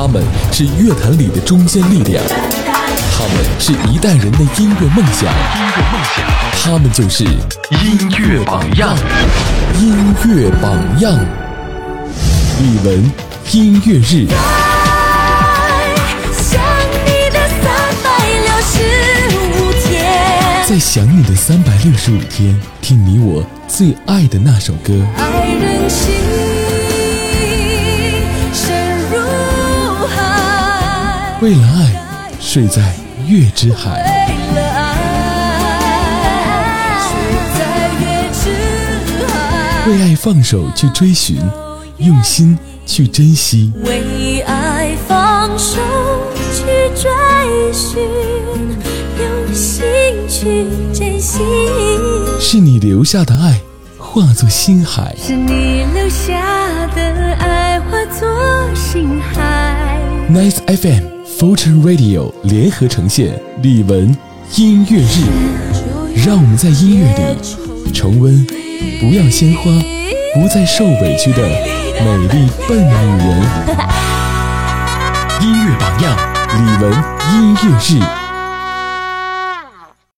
他们是乐坛里的中坚力量，他们是一代人的音乐梦想，音乐梦想，他们就是音乐榜样。音乐榜样。李玟音乐日，想你的三百六十五天，在想你的三百六十五天，听你我最爱的那首歌。爱人心为了爱，睡在月之海。为了爱，放手去追寻，用心去珍惜。为爱放手去追寻，用心去珍惜。是你留下的爱，化作星海。是你留下的爱化作星海。Nice FM Fulton Radio 联合呈现李玟音乐日，让我们在音乐里重温不要鲜花，不再受委屈的美丽笨女人。音乐榜样，李玟音乐日。